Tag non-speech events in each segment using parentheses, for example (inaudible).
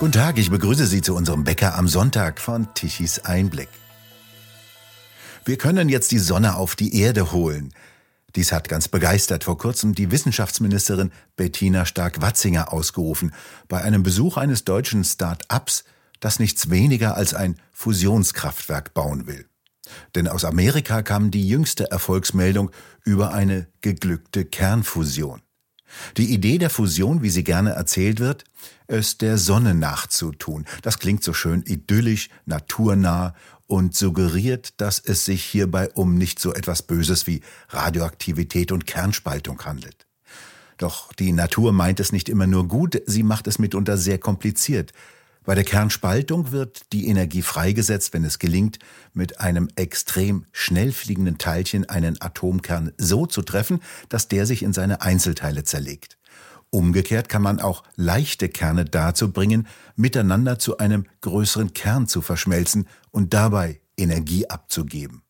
Guten Tag, ich begrüße Sie zu unserem Bäcker am Sonntag von Tichys Einblick. Wir können jetzt die Sonne auf die Erde holen. Dies hat ganz begeistert vor kurzem die Wissenschaftsministerin Bettina Stark-Watzinger ausgerufen bei einem Besuch eines deutschen Start-ups, das nichts weniger als ein Fusionskraftwerk bauen will. Denn aus Amerika kam die jüngste Erfolgsmeldung über eine geglückte Kernfusion. Die Idee der Fusion, wie sie gerne erzählt wird, es der Sonne nachzutun. Das klingt so schön idyllisch, naturnah und suggeriert, dass es sich hierbei um nicht so etwas Böses wie Radioaktivität und Kernspaltung handelt. Doch die Natur meint es nicht immer nur gut, sie macht es mitunter sehr kompliziert. Bei der Kernspaltung wird die Energie freigesetzt, wenn es gelingt, mit einem extrem schnell fliegenden Teilchen einen Atomkern so zu treffen, dass der sich in seine Einzelteile zerlegt. Umgekehrt kann man auch leichte Kerne dazu bringen, miteinander zu einem größeren Kern zu verschmelzen und dabei Energie abzugeben.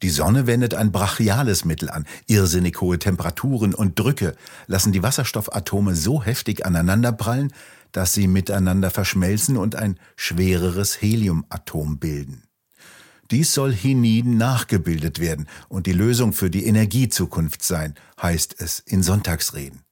Die Sonne wendet ein brachiales Mittel an. Irrsinnig hohe Temperaturen und Drücke lassen die Wasserstoffatome so heftig aneinanderprallen, dass sie miteinander verschmelzen und ein schwereres Heliumatom bilden. Dies soll hienieden nachgebildet werden und die Lösung für die Energiezukunft sein, heißt es in Sonntagsreden.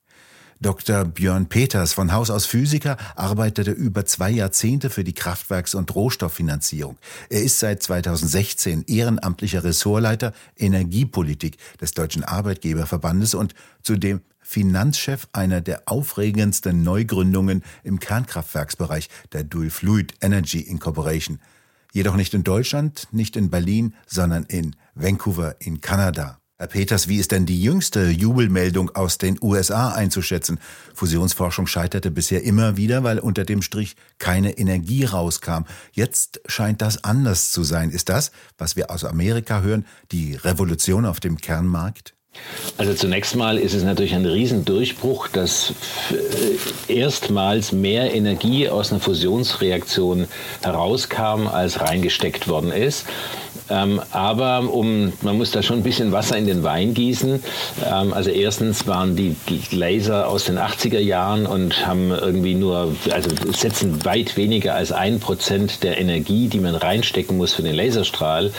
Dr. Björn Peters, von Haus aus Physiker, arbeitete über zwei Jahrzehnte für die Kraftwerks- und Rohstofffinanzierung. Er ist seit 2016 ehrenamtlicher Ressortleiter Energiepolitik des Deutschen Arbeitgeberverbandes und zudem Finanzchef einer der aufregendsten Neugründungen im Kernkraftwerksbereich, der Dual Fluid Energy Incorporation. Jedoch nicht in Deutschland, nicht in Berlin, sondern in Vancouver in Kanada. Herr Peters, wie ist denn die jüngste Jubelmeldung aus den USA einzuschätzen? Fusionsforschung scheiterte bisher immer wieder, weil unter dem Strich keine Energie rauskam. Jetzt scheint das anders zu sein. Ist das, was wir aus Amerika hören, die Revolution auf dem Kernmarkt? Also zunächst mal ist es natürlich ein Riesendurchbruch, dass erstmals mehr Energie aus einer Fusionsreaktion herauskam, als reingesteckt worden ist. Ähm, aber um, man muss da schon ein bisschen Wasser in den Wein gießen. Ähm, also erstens waren die Laser aus den 80er Jahren und haben irgendwie nur, also setzen weit weniger als ein Prozent der Energie, die man reinstecken muss für den Laserstrahl,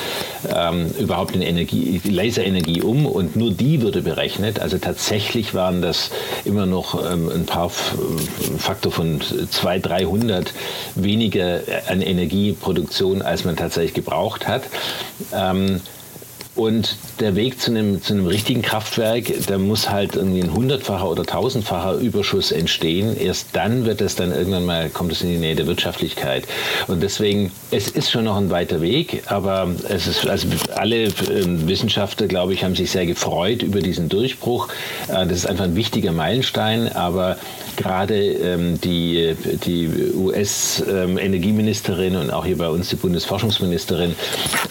ähm, überhaupt in Energie, Laserenergie um und nur die wurde berechnet. Also tatsächlich waren das immer noch ähm, ein paar Faktor von 200, 300 weniger an Energieproduktion, als man tatsächlich gebraucht hat. Ähm, und der Weg zu einem, zu einem richtigen Kraftwerk, da muss halt irgendwie ein hundertfacher oder tausendfacher Überschuss entstehen. Erst dann wird es dann irgendwann mal, kommt es in die Nähe der Wirtschaftlichkeit. Und deswegen, es ist schon noch ein weiter Weg, aber es ist, also alle äh, Wissenschaftler, glaube ich, haben sich sehr gefreut über diesen Durchbruch. Äh, das ist einfach ein wichtiger Meilenstein, aber gerade ähm, die, die US-Energieministerin ähm, und auch hier bei uns die Bundesforschungsministerin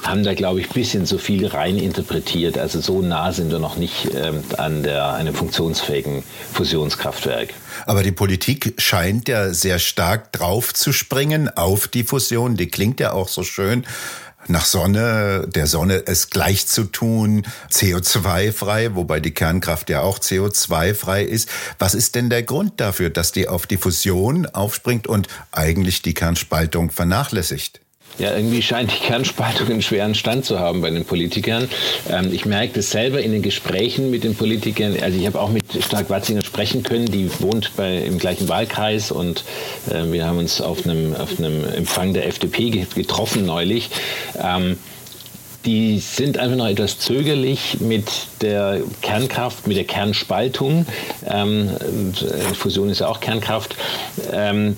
haben da, glaube ich, ein bisschen so viel rein interpretiert. Also so nah sind wir noch nicht ähm, an der, einem funktionsfähigen Fusionskraftwerk. Aber die Politik scheint ja sehr stark drauf zu springen auf die Fusion. Die klingt ja auch so schön nach Sonne, der Sonne es gleich zu tun, CO2-frei, wobei die Kernkraft ja auch CO2-frei ist. Was ist denn der Grund dafür, dass die auf die Fusion aufspringt und eigentlich die Kernspaltung vernachlässigt? Ja, irgendwie scheint die Kernspaltung einen schweren Stand zu haben bei den Politikern. Ähm, ich merke das selber in den Gesprächen mit den Politikern. Also ich habe auch mit Stark-Watzinger sprechen können, die wohnt bei, im gleichen Wahlkreis und äh, wir haben uns auf einem, auf einem Empfang der FDP getroffen neulich. Ähm, die sind einfach noch etwas zögerlich mit der Kernkraft, mit der Kernspaltung. Ähm, Fusion ist ja auch Kernkraft. Ähm,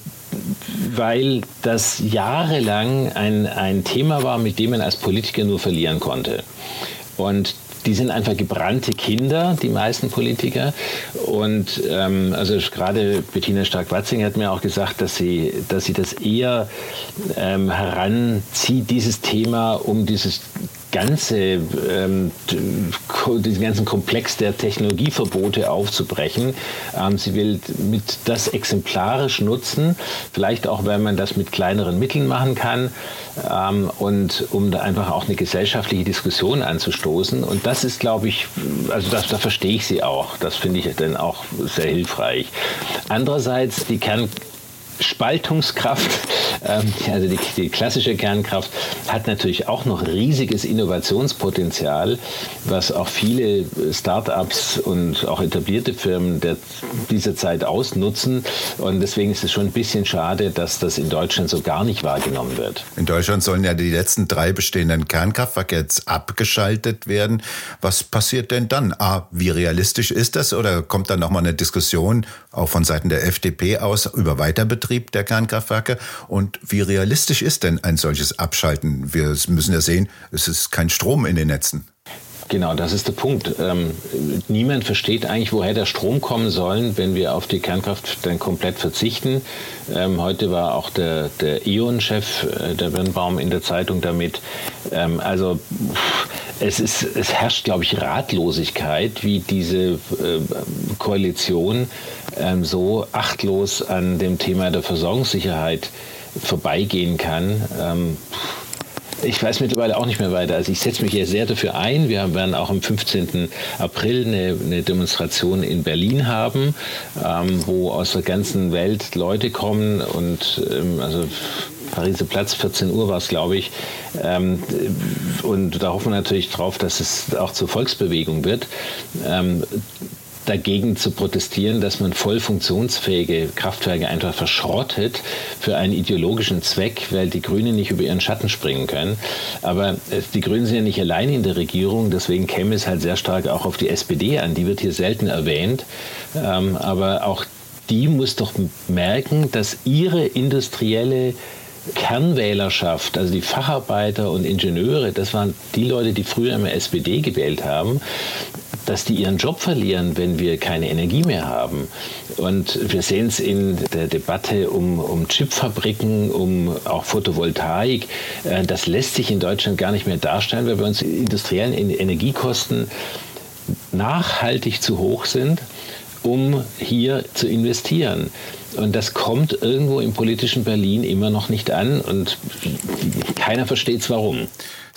weil das jahrelang ein, ein Thema war, mit dem man als Politiker nur verlieren konnte. Und die sind einfach gebrannte Kinder, die meisten Politiker. Und ähm, also gerade Bettina Stark-Watzinger hat mir auch gesagt, dass sie, dass sie das eher ähm, heranzieht, dieses Thema, um dieses ganze, ähm, diesen ganzen Komplex der Technologieverbote aufzubrechen. Ähm, sie will mit das exemplarisch nutzen, vielleicht auch, weil man das mit kleineren Mitteln machen kann ähm, und um da einfach auch eine gesellschaftliche Diskussion anzustoßen. Und das ist, glaube ich, also das, da verstehe ich sie auch. Das finde ich dann auch sehr hilfreich. Andererseits, die Kern Spaltungskraft, ähm, also die, die, klassische Kernkraft, hat natürlich auch noch riesiges Innovationspotenzial, was auch viele Start-ups und auch etablierte Firmen der, dieser Zeit ausnutzen. Und deswegen ist es schon ein bisschen schade, dass das in Deutschland so gar nicht wahrgenommen wird. In Deutschland sollen ja die letzten drei bestehenden Kernkraftwerke jetzt abgeschaltet werden. Was passiert denn dann? A, wie realistisch ist das? Oder kommt dann nochmal eine Diskussion auch von Seiten der FDP aus über Weiterbetrieb der Kernkraftwerke? Und wie realistisch ist denn ein solches Abschalten? Wir müssen ja sehen, es ist kein Strom in den Netzen. Genau, das ist der Punkt. Ähm, niemand versteht eigentlich, woher der Strom kommen soll, wenn wir auf die Kernkraft dann komplett verzichten. Ähm, heute war auch der, der E.ON-Chef, äh, der Birnbaum, in der Zeitung damit. Ähm, also es, ist, es herrscht, glaube ich, Ratlosigkeit, wie diese äh, Koalition ähm, so achtlos an dem Thema der Versorgungssicherheit vorbeigehen kann. Ähm, ich weiß mittlerweile auch nicht mehr weiter. Also ich setze mich hier sehr dafür ein. Wir werden auch am 15. April eine, eine Demonstration in Berlin haben, ähm, wo aus der ganzen Welt Leute kommen und ähm, also Pariser Platz, 14 Uhr war es, glaube ich. Ähm, und da hoffen wir natürlich drauf, dass es auch zur Volksbewegung wird. Ähm, dagegen zu protestieren, dass man voll funktionsfähige Kraftwerke einfach verschrottet für einen ideologischen Zweck, weil die Grünen nicht über ihren Schatten springen können. Aber äh, die Grünen sind ja nicht allein in der Regierung, deswegen käme es halt sehr stark auch auf die SPD an. Die wird hier selten erwähnt, ähm, aber auch die muss doch merken, dass ihre industrielle Kernwählerschaft, also die Facharbeiter und Ingenieure, das waren die Leute, die früher immer SPD gewählt haben, dass die ihren Job verlieren, wenn wir keine Energie mehr haben. Und wir sehen es in der Debatte um, um Chipfabriken, um auch Photovoltaik. Äh, das lässt sich in Deutschland gar nicht mehr darstellen, weil bei uns industriellen Energiekosten nachhaltig zu hoch sind, um hier zu investieren. Und das kommt irgendwo im politischen Berlin immer noch nicht an und keiner versteht es warum.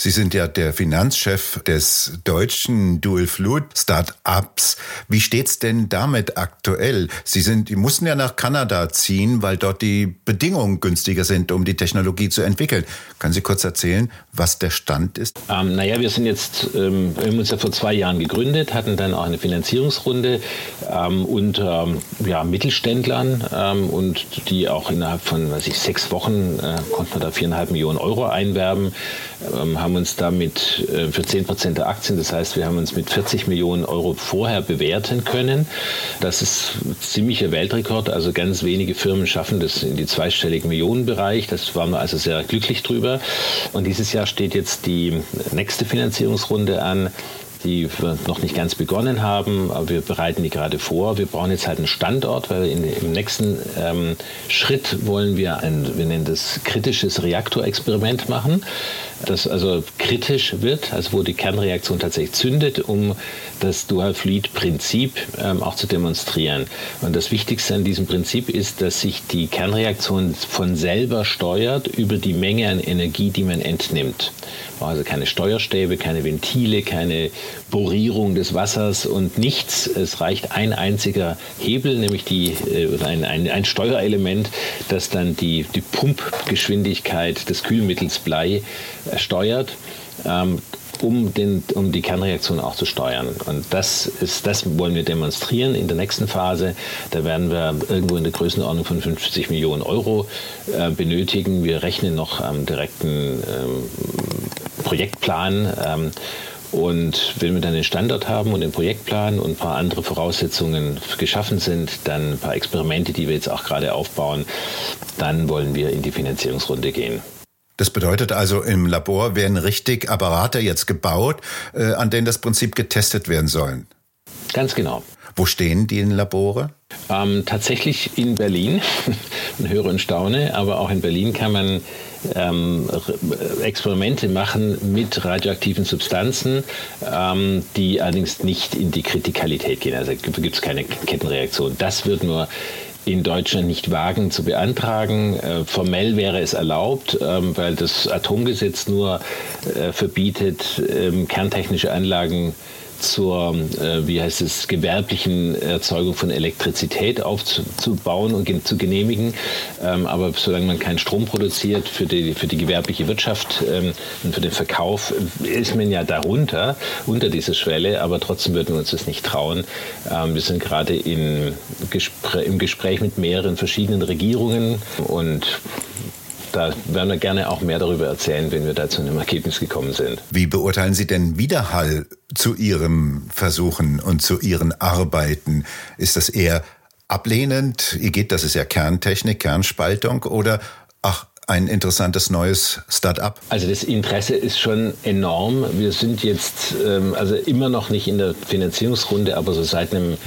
Sie sind ja der Finanzchef des deutschen Dual Fluid Startups. Wie steht's denn damit aktuell? Sie sind, die mussten ja nach Kanada ziehen, weil dort die Bedingungen günstiger sind, um die Technologie zu entwickeln. Können Sie kurz erzählen, was der Stand ist? Ähm, naja, wir sind jetzt, ähm, wir haben uns ja vor zwei Jahren gegründet, hatten dann auch eine Finanzierungsrunde ähm, unter ja, Mittelständlern ähm, und die auch innerhalb von, weiß ich, sechs Wochen äh, konnten wir da viereinhalb Millionen Euro einwerben, ähm, haben uns damit äh, für 10 Prozent der Aktien, das heißt, wir haben uns mit 40 Millionen Euro vorher bewerten können. Das ist ziemlicher Weltrekord. Also ganz wenige Firmen schaffen das in die zweistelligen Millionenbereich. Das waren wir also sehr glücklich drüber. Und dieses Jahr steht jetzt die nächste Finanzierungsrunde an die wir noch nicht ganz begonnen haben, aber wir bereiten die gerade vor. Wir brauchen jetzt halt einen Standort, weil in, im nächsten ähm, Schritt wollen wir ein, wir nennen das kritisches Reaktorexperiment machen, das also kritisch wird, also wo die Kernreaktion tatsächlich zündet, um das Dual-Fluid-Prinzip ähm, auch zu demonstrieren. Und das Wichtigste an diesem Prinzip ist, dass sich die Kernreaktion von selber steuert über die Menge an Energie, die man entnimmt. Also keine Steuerstäbe, keine Ventile, keine Borierung des Wassers und nichts. Es reicht ein einziger Hebel, nämlich die, äh, ein, ein, ein Steuerelement, das dann die, die Pumpgeschwindigkeit des Kühlmittels Blei steuert. Ähm, um, den, um die Kernreaktion auch zu steuern. Und das, ist, das wollen wir demonstrieren in der nächsten Phase. Da werden wir irgendwo in der Größenordnung von 50 Millionen Euro äh, benötigen. Wir rechnen noch am direkten ähm, Projektplan. Ähm, und wenn wir dann den Standort haben und den Projektplan und ein paar andere Voraussetzungen geschaffen sind, dann ein paar Experimente, die wir jetzt auch gerade aufbauen, dann wollen wir in die Finanzierungsrunde gehen. Das bedeutet also, im Labor werden richtig Apparate jetzt gebaut, äh, an denen das Prinzip getestet werden sollen. Ganz genau. Wo stehen die in Labore? Ähm, tatsächlich in Berlin. (laughs) Man höre und staune, aber auch in Berlin kann man ähm, Experimente machen mit radioaktiven Substanzen, ähm, die allerdings nicht in die Kritikalität gehen. Also gibt es keine Kettenreaktion. Das wird nur in Deutschland nicht wagen zu beantragen. Äh, formell wäre es erlaubt, ähm, weil das Atomgesetz nur äh, verbietet, ähm, kerntechnische Anlagen zur, äh, wie heißt es, gewerblichen Erzeugung von Elektrizität aufzubauen und zu genehmigen. Ähm, aber solange man keinen Strom produziert für die, für die gewerbliche Wirtschaft ähm, und für den Verkauf, ist man ja darunter, unter dieser Schwelle, aber trotzdem würden wir uns das nicht trauen. Ähm, wir sind gerade in Gespr im Gespräch mit mehreren verschiedenen Regierungen und da werden wir gerne auch mehr darüber erzählen, wenn wir da zu einem Ergebnis gekommen sind. Wie beurteilen Sie denn Widerhall zu Ihren Versuchen und zu Ihren Arbeiten? Ist das eher ablehnend? Ihr geht, das ist ja Kerntechnik, Kernspaltung oder ach, ein interessantes neues Start-up? Also das Interesse ist schon enorm. Wir sind jetzt ähm, also immer noch nicht in der Finanzierungsrunde, aber so seit einem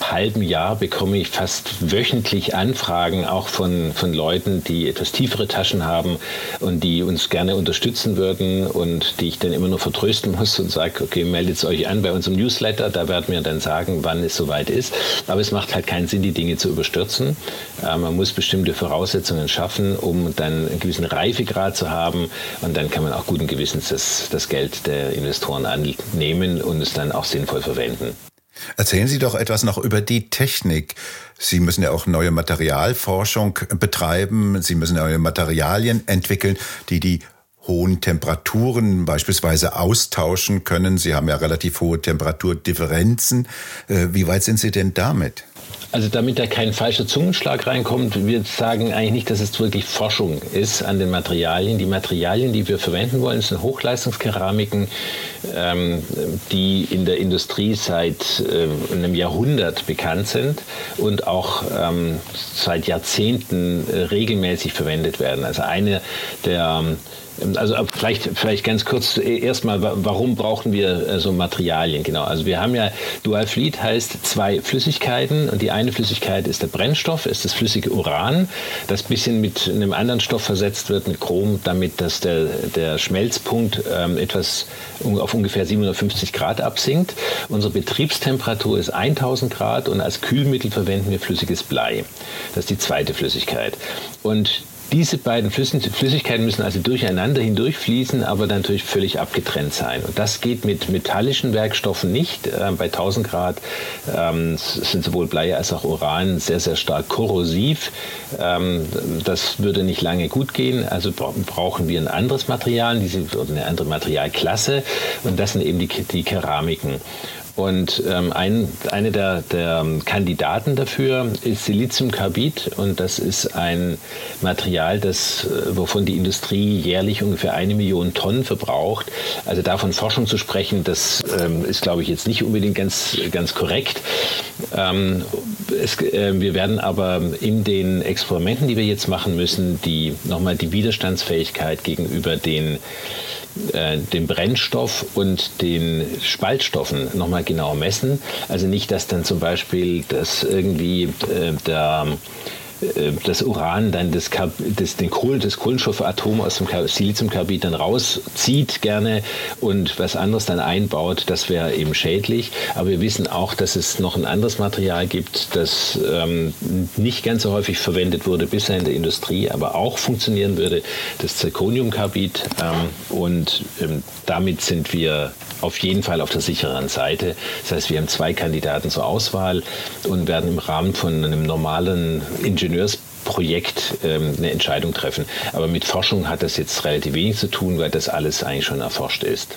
halben Jahr bekomme ich fast wöchentlich Anfragen auch von, von Leuten, die etwas tiefere Taschen haben und die uns gerne unterstützen würden und die ich dann immer nur vertrösten muss und sage, okay, meldet euch an bei unserem Newsletter, da werden wir dann sagen, wann es soweit ist. Aber es macht halt keinen Sinn, die Dinge zu überstürzen. Äh, man muss bestimmte Voraussetzungen schaffen, um dann einen gewissen Reifegrad zu haben und dann kann man auch guten Gewissens das, das Geld der Investoren annehmen und es dann auch sinnvoll verwenden. Erzählen Sie doch etwas noch über die Technik. Sie müssen ja auch neue Materialforschung betreiben. Sie müssen neue Materialien entwickeln, die die hohen Temperaturen beispielsweise austauschen können. Sie haben ja relativ hohe Temperaturdifferenzen. Äh, wie weit sind Sie denn damit? Also damit da kein falscher Zungenschlag reinkommt, wir sagen eigentlich nicht, dass es wirklich Forschung ist an den Materialien. Die Materialien, die wir verwenden wollen, sind Hochleistungskeramiken, ähm, die in der Industrie seit äh, einem Jahrhundert bekannt sind und auch ähm, seit Jahrzehnten äh, regelmäßig verwendet werden. Also eine der also vielleicht, vielleicht ganz kurz erstmal, warum brauchen wir äh, so Materialien? Genau, also wir haben ja Dual Fleet heißt zwei Flüssigkeiten und die eine Flüssigkeit ist der Brennstoff, ist das flüssige Uran, das bisschen mit einem anderen Stoff versetzt wird, mit Chrom, damit dass der, der Schmelzpunkt ähm, etwas auf ungefähr 750 Grad absinkt. Unsere Betriebstemperatur ist 1000 Grad und als Kühlmittel verwenden wir flüssiges Blei. Das ist die zweite Flüssigkeit. Und diese beiden Flüssigkeiten müssen also durcheinander hindurchfließen, aber natürlich völlig abgetrennt sein. Und das geht mit metallischen Werkstoffen nicht. Äh, bei 1000 Grad ähm, sind sowohl Blei als auch Uran sehr, sehr stark korrosiv. Ähm, das würde nicht lange gut gehen. Also brauchen wir ein anderes Material, diese, eine andere Materialklasse. Und das sind eben die Keramiken. Und ähm, ein, eine der, der, Kandidaten dafür ist Siliziumkarbid und das ist ein Material, das, äh, wovon die Industrie jährlich ungefähr eine Million Tonnen verbraucht. Also davon Forschung zu sprechen, das ähm, ist, glaube ich, jetzt nicht unbedingt ganz, ganz korrekt. Ähm, es, äh, wir werden aber in den Experimenten, die wir jetzt machen müssen, die nochmal die Widerstandsfähigkeit gegenüber den äh, den Brennstoff und den Spaltstoffen nochmal genau messen. Also nicht, dass dann zum Beispiel das irgendwie äh, der das Uran dann das, das, den Kohl, das Kohlenstoffatom aus dem Siliziumkarbid dann rauszieht gerne und was anderes dann einbaut, das wäre eben schädlich. Aber wir wissen auch, dass es noch ein anderes Material gibt, das ähm, nicht ganz so häufig verwendet wurde bisher in der Industrie, aber auch funktionieren würde, das Zirconiumkarbid. Ähm, und ähm, damit sind wir auf jeden Fall auf der sicheren Seite. Das heißt, wir haben zwei Kandidaten zur Auswahl und werden im Rahmen von einem normalen Ingenieursprojekt ähm, eine Entscheidung treffen. Aber mit Forschung hat das jetzt relativ wenig zu tun, weil das alles eigentlich schon erforscht ist.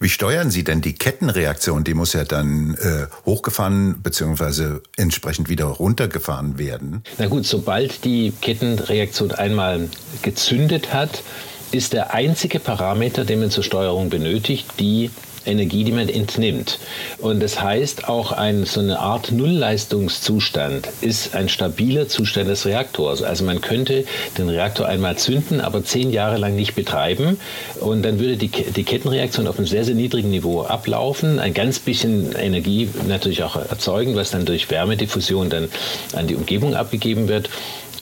Wie steuern Sie denn die Kettenreaktion? Die muss ja dann äh, hochgefahren bzw. entsprechend wieder runtergefahren werden. Na gut, sobald die Kettenreaktion einmal gezündet hat, ist der einzige Parameter, den man zur Steuerung benötigt, die Energie, die man entnimmt. Und das heißt, auch ein, so eine Art Nullleistungszustand ist ein stabiler Zustand des Reaktors. Also man könnte den Reaktor einmal zünden, aber zehn Jahre lang nicht betreiben. Und dann würde die, die Kettenreaktion auf einem sehr, sehr niedrigen Niveau ablaufen, ein ganz bisschen Energie natürlich auch erzeugen, was dann durch Wärmediffusion dann an die Umgebung abgegeben wird.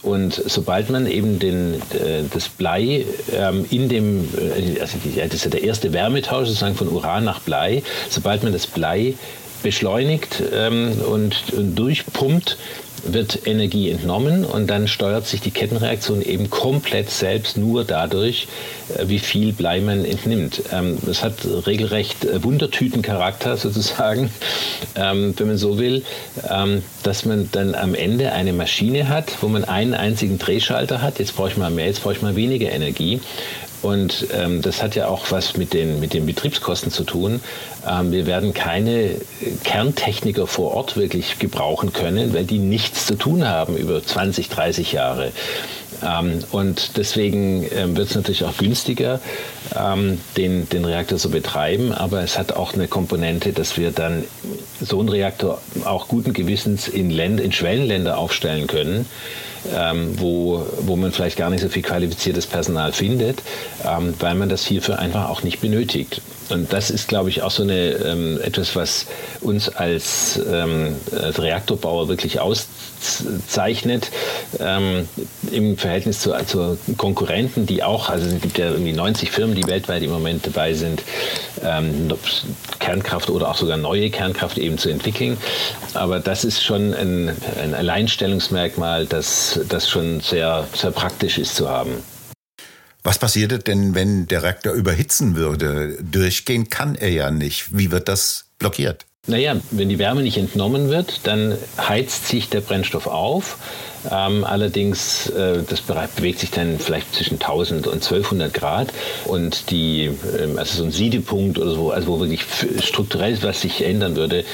Und sobald man eben den, äh, das Blei ähm, in dem, äh, also das ist ja der erste Wärmetausch sozusagen von Uran nach Blei, sobald man das Blei beschleunigt ähm, und, und durchpumpt, wird Energie entnommen und dann steuert sich die Kettenreaktion eben komplett selbst nur dadurch, äh, wie viel Blei man entnimmt. Ähm, es hat regelrecht äh, Wundertütencharakter (laughs) sozusagen, ähm, wenn man so will, ähm, dass man dann am Ende eine Maschine hat, wo man einen einzigen Drehschalter hat. Jetzt brauche ich mal mehr, jetzt brauche ich mal weniger Energie. Und ähm, das hat ja auch was mit den, mit den Betriebskosten zu tun. Ähm, wir werden keine Kerntechniker vor Ort wirklich gebrauchen können, weil die nichts zu tun haben über 20, 30 Jahre. Ähm, und deswegen ähm, wird es natürlich auch günstiger, ähm, den, den Reaktor zu betreiben. Aber es hat auch eine Komponente, dass wir dann so einen Reaktor auch guten Gewissens in, Länder, in Schwellenländer aufstellen können ähm, wo, wo man vielleicht gar nicht so viel qualifiziertes Personal findet, ähm, weil man das hierfür einfach auch nicht benötigt. Und das ist, glaube ich, auch so eine, ähm, etwas, was uns als, ähm, als Reaktorbauer wirklich auszeichnet ähm, im Verhältnis zu, zu, Konkurrenten, die auch, also es gibt ja irgendwie 90 Firmen, die weltweit im Moment dabei sind, ähm, Kernkraft oder auch sogar neue Kernkraft eben zu entwickeln. Aber das ist schon ein, ein Alleinstellungsmerkmal, das, das schon sehr, sehr praktisch ist zu haben. Was passiert denn, wenn der Reaktor überhitzen würde? Durchgehen kann er ja nicht. Wie wird das blockiert? Naja, wenn die Wärme nicht entnommen wird, dann heizt sich der Brennstoff auf ähm, allerdings, äh, das bewegt sich dann vielleicht zwischen 1000 und 1200 Grad und die, ähm, also so ein Siedepunkt oder so, also wo wirklich strukturell was sich ändern würde,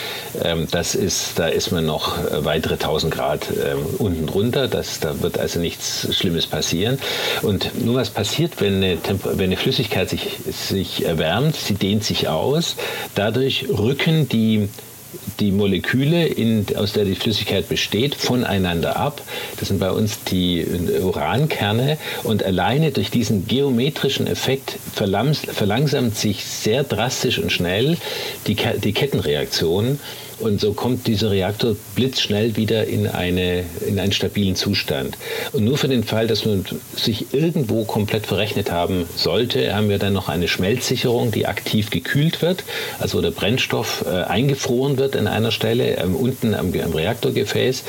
ähm, das ist, da ist man noch äh, weitere 1000 Grad ähm, unten drunter. Das, da wird also nichts Schlimmes passieren. Und nur was passiert, wenn eine, wenn eine Flüssigkeit sich, sich erwärmt, sie dehnt sich aus, dadurch rücken die die Moleküle, in, aus der die Flüssigkeit besteht, voneinander ab. Das sind bei uns die Urankerne. Und alleine durch diesen geometrischen Effekt verlangsamt sich sehr drastisch und schnell die, die Kettenreaktion. Und so kommt dieser Reaktor blitzschnell wieder in, eine, in einen stabilen Zustand. Und nur für den Fall, dass man sich irgendwo komplett verrechnet haben sollte, haben wir dann noch eine Schmelzsicherung, die aktiv gekühlt wird, also wo der Brennstoff äh, eingefroren wird an einer Stelle, ähm, unten am, am, Reaktorgefäß.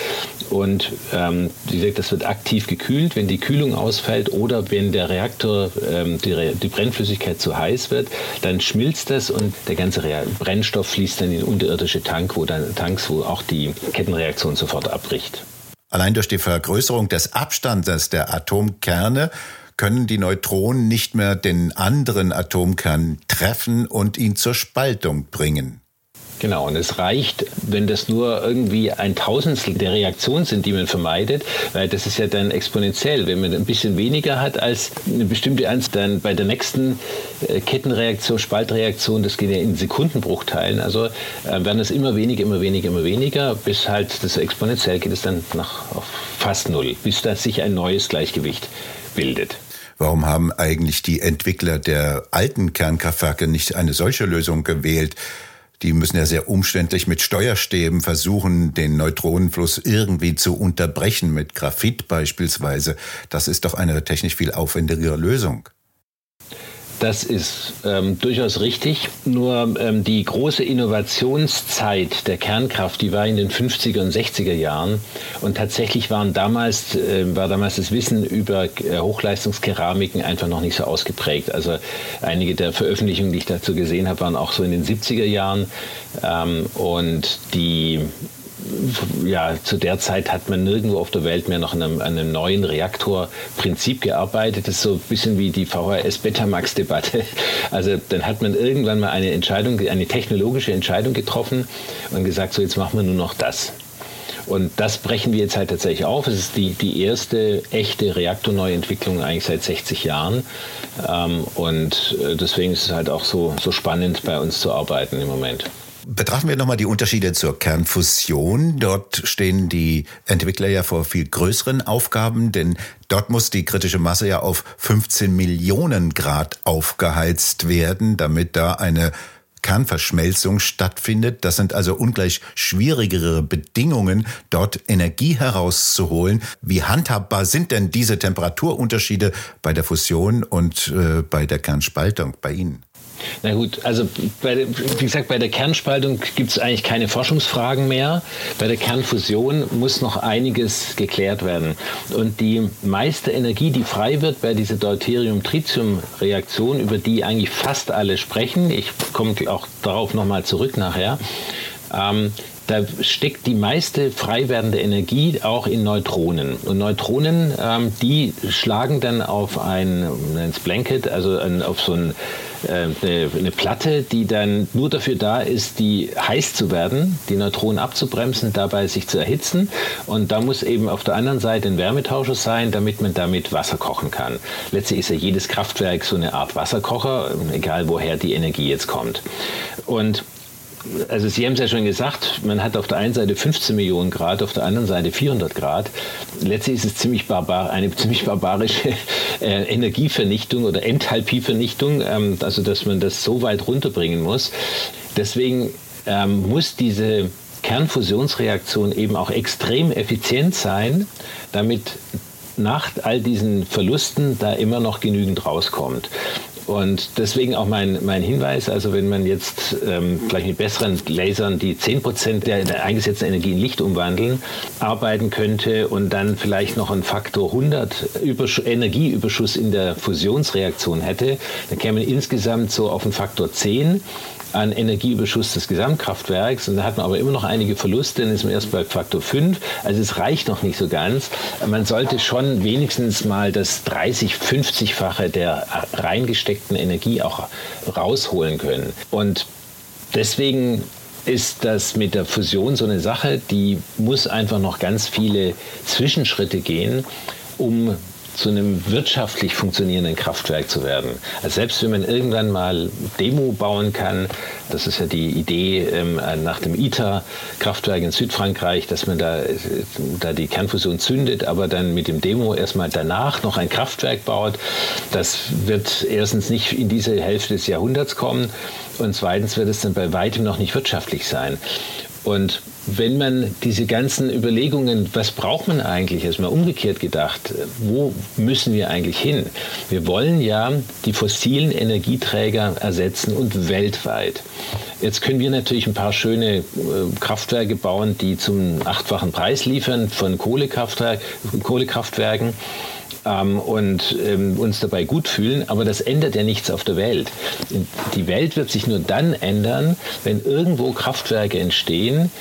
Und ähm, wie gesagt, das wird aktiv gekühlt, wenn die Kühlung ausfällt oder wenn der Reaktor, ähm, die, die Brennflüssigkeit zu heiß wird, dann schmilzt das und der ganze Brennstoff fließt dann in unterirdische Tank, wo dann Tanks, wo auch die Kettenreaktion sofort abbricht. Allein durch die Vergrößerung des Abstandes der Atomkerne können die Neutronen nicht mehr den anderen Atomkern treffen und ihn zur Spaltung bringen. Genau, und es reicht, wenn das nur irgendwie ein Tausendstel der Reaktion sind, die man vermeidet, weil das ist ja dann exponentiell. Wenn man ein bisschen weniger hat als eine bestimmte Anzahl, dann bei der nächsten äh, Kettenreaktion, Spaltreaktion, das geht ja in Sekundenbruchteilen, also äh, werden es immer weniger, immer weniger, immer weniger, bis halt das exponentiell geht es dann nach auf fast null, bis da sich ein neues Gleichgewicht bildet. Warum haben eigentlich die Entwickler der alten Kernkraftwerke nicht eine solche Lösung gewählt? Die müssen ja sehr umständlich mit Steuerstäben versuchen, den Neutronenfluss irgendwie zu unterbrechen, mit Graphit beispielsweise. Das ist doch eine technisch viel aufwendigere Lösung. Das ist ähm, durchaus richtig. Nur ähm, die große Innovationszeit der Kernkraft, die war in den 50er und 60er Jahren. Und tatsächlich waren damals, äh, war damals das Wissen über äh, Hochleistungskeramiken einfach noch nicht so ausgeprägt. Also einige der Veröffentlichungen, die ich dazu gesehen habe, waren auch so in den 70er Jahren. Ähm, und die ja, zu der Zeit hat man nirgendwo auf der Welt mehr noch an einem, an einem neuen Reaktorprinzip gearbeitet. Das ist so ein bisschen wie die VHS-Betamax-Debatte. (laughs) Also dann hat man irgendwann mal eine Entscheidung, eine technologische Entscheidung getroffen und gesagt, so jetzt machen wir nur noch das. Und das brechen wir jetzt halt tatsächlich auf. Es ist die, die erste echte Reaktorneuentwicklung eigentlich seit 60 Jahren. Ähm, und äh, deswegen ist es halt auch so, so spannend, bei uns zu arbeiten im Moment. Betrachten wir nochmal die Unterschiede zur Kernfusion. Dort stehen die Entwickler ja vor viel größeren Aufgaben, denn dort muss die kritische Masse ja auf 15 Millionen Grad aufgeheizt werden, damit da eine Kernverschmelzung stattfindet. Das sind also ungleich schwierigere Bedingungen, dort Energie herauszuholen. Wie handhabbar sind denn diese Temperaturunterschiede bei der Fusion und äh, bei der Kernspaltung bei Ihnen? Na gut, also bei, wie gesagt, bei der Kernspaltung gibt es eigentlich keine Forschungsfragen mehr. Bei der Kernfusion muss noch einiges geklärt werden. Und die meiste Energie, die frei wird bei dieser Deuterium-Tritium-Reaktion, über die eigentlich fast alle sprechen, ich komme auch darauf nochmal zurück nachher, ähm, da steckt die meiste frei werdende Energie auch in Neutronen. Und Neutronen, ähm, die schlagen dann auf ein, ins Blanket, also ein, auf so ein eine, eine, Platte, die dann nur dafür da ist, die heiß zu werden, die Neutronen abzubremsen, dabei sich zu erhitzen. Und da muss eben auf der anderen Seite ein Wärmetauscher sein, damit man damit Wasser kochen kann. Letztlich ist ja jedes Kraftwerk so eine Art Wasserkocher, egal woher die Energie jetzt kommt. Und also Sie haben es ja schon gesagt, man hat auf der einen Seite 15 Millionen Grad, auf der anderen Seite 400 Grad. Letztlich ist es ziemlich barbar, eine (laughs) ziemlich barbarische äh, Energievernichtung oder Enthalpievernichtung, ähm, also dass man das so weit runterbringen muss. Deswegen ähm, muss diese Kernfusionsreaktion eben auch extrem effizient sein, damit nach all diesen Verlusten da immer noch genügend rauskommt. Und deswegen auch mein, mein Hinweis, also wenn man jetzt ähm, vielleicht mit besseren Lasern die 10% der, eingesetzten Energie in Licht umwandeln, arbeiten könnte und dann vielleicht noch einen Faktor 100 Übersch Energieüberschuss in der Fusionsreaktion hätte, dann käme man insgesamt so auf einen Faktor 10 an Energieüberschuss des Gesamtkraftwerks. Und da hat man aber immer noch einige Verluste, dann ist man erst bei Faktor 5. Also es reicht noch nicht so ganz. Man sollte schon wenigstens mal das 30, 50-fache der reingesteckten Energie auch rausholen können. Und deswegen ist das mit der Fusion so eine Sache, die muss einfach noch ganz viele Zwischenschritte gehen, um zu einem wirtschaftlich funktionierenden Kraftwerk zu werden. Also selbst wenn man irgendwann mal Demo bauen kann, das ist ja die Idee ähm, nach dem ITER-Kraftwerk in Südfrankreich, dass man da, äh, da die Kernfusion zündet, aber dann mit dem Demo erstmal danach noch ein Kraftwerk baut. Das wird erstens nicht in diese Hälfte des Jahrhunderts kommen und zweitens wird es dann bei weitem noch nicht wirtschaftlich sein. Und wenn man diese ganzen Überlegungen, was braucht man eigentlich, erstmal umgekehrt gedacht, wo müssen wir eigentlich hin? Wir wollen ja die fossilen Energieträger ersetzen und weltweit. Jetzt können wir natürlich ein paar schöne äh, Kraftwerke bauen, die zum achtfachen Preis liefern von Kohlekraftwerk, Kohlekraftwerken ähm, und ähm, uns dabei gut fühlen, aber das ändert ja nichts auf der Welt. Die Welt wird sich nur dann ändern, wenn irgendwo Kraftwerke entstehen,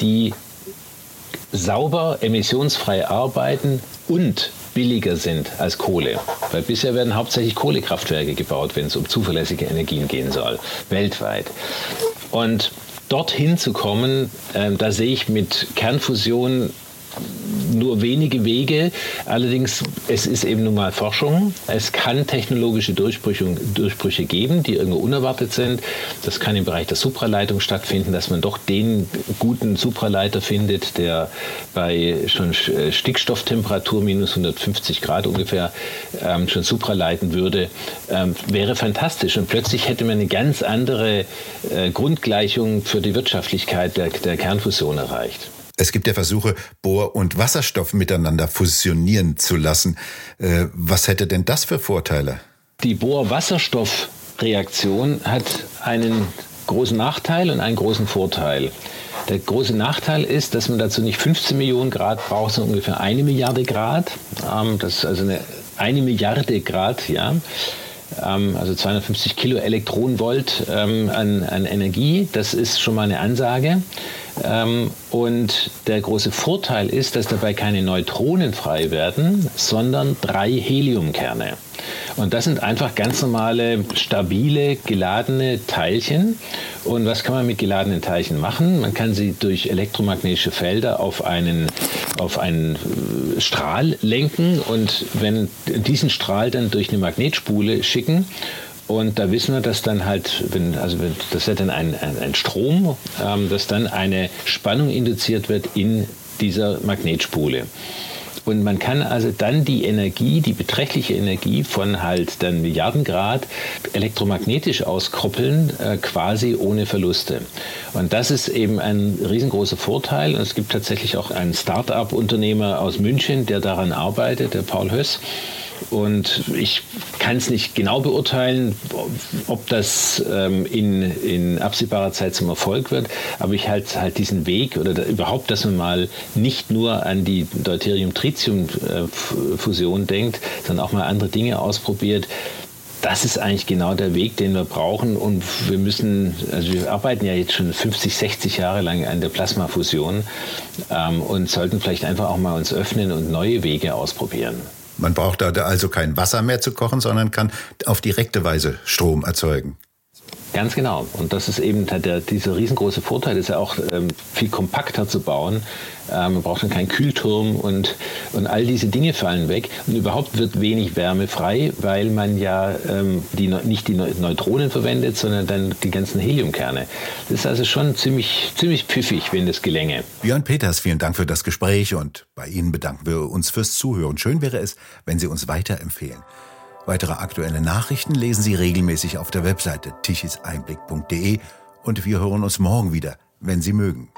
die sauber, emissionsfrei arbeiten und billiger sind als Kohle. Weil bisher werden hauptsächlich Kohlekraftwerke gebaut, wenn es um zuverlässige Energien gehen soll, weltweit. Und dorthin zu kommen, äh, da sehe ich mit Kernfusion nur wenige Wege. Allerdings, es ist eben nun mal Forschung. Es kann technologische Durchbrüche, Durchbrüche geben, die irgendwo unerwartet sind. Das kann im Bereich der Supraleitung stattfinden, dass man doch den guten Supraleiter findet, der bei schon äh, Stickstofftemperatur minus 150 Grad ungefähr ähm, schon supraleiten würde. Ähm, wäre fantastisch. Und plötzlich hätte man eine ganz andere äh, Grundgleichung für die Wirtschaftlichkeit der, der Kernfusion erreicht. Es gibt ja Versuche, Bohr und Wasserstoff miteinander fusionieren zu lassen. Äh, was hätte denn das für Vorteile? Die Bohr-Wasserstoff-Reaktion hat einen großen Nachteil und einen großen Vorteil. Der große Nachteil ist, dass man dazu nicht 15 Millionen Grad braucht, sondern ungefähr eine Milliarde Grad. Ähm, das ist also eine, eine Milliarde Grad, ja ähm, also 250 Kilo Elektronenvolt ähm, an, an Energie. Das ist schon mal eine Ansage. Ähm, und der große Vorteil ist, dass dabei keine Neutronen frei werden, sondern drei Heliumkerne. Und das sind einfach ganz normale, stabile, geladene Teilchen. Und was kann man mit geladenen Teilchen machen? Man kann sie durch elektromagnetische Felder auf einen, auf einen äh, Strahl lenken und wenn diesen Strahl dann durch eine Magnetspule schicken und da wissen wir, dass dann halt, wenn, also wenn, das wird dann ein, ein, ein Strom, ähm, dass dann eine Spannung induziert wird in dieser Magnetspule. Und man kann also dann die Energie, die beträchtliche Energie von halt dann Milliarden Grad elektromagnetisch auskoppeln, äh, quasi ohne Verluste. Und das ist eben ein riesengroßer Vorteil. Und es gibt tatsächlich auch einen Start-up-Unternehmer aus München, der daran arbeitet, der Paul Höss Und ich kann es nicht genau beurteilen, ob das ähm, in, in absehbarer Zeit zum Erfolg wird. Aber ich halte halt diesen Weg oder da, überhaupt, dass man mal nicht nur an die Deuterium-Tritium-Fusion denkt, sondern auch mal andere Dinge ausprobiert das ist eigentlich genau der Weg, den wir brauchen. Und wir müssen, also wir arbeiten ja jetzt schon 50, 60 Jahre lang an der Plasmafusion ähm, und sollten vielleicht einfach auch mal uns öffnen und neue Wege ausprobieren. Man braucht da also kein Wasser mehr zu kochen, sondern kann auf direkte Weise Strom erzeugen. Ganz genau. Und das ist eben der, dieser riesengroße Vorteil, ist ja auch ähm, viel kompakter zu bauen. Ähm, man braucht dann keinen Kühlturm und, und all diese Dinge fallen weg. Und überhaupt wird wenig Wärme frei, weil man ja ähm, die, nicht die Neutronen verwendet, sondern dann die ganzen Heliumkerne. Das ist also schon ziemlich, ziemlich pfiffig, wenn das gelänge. Björn Peters, vielen Dank für das Gespräch und bei Ihnen bedanken wir uns fürs Zuhören. Schön wäre es, wenn Sie uns weiterempfehlen. Weitere aktuelle Nachrichten lesen Sie regelmäßig auf der Webseite tichiseinblick.de und wir hören uns morgen wieder, wenn Sie mögen.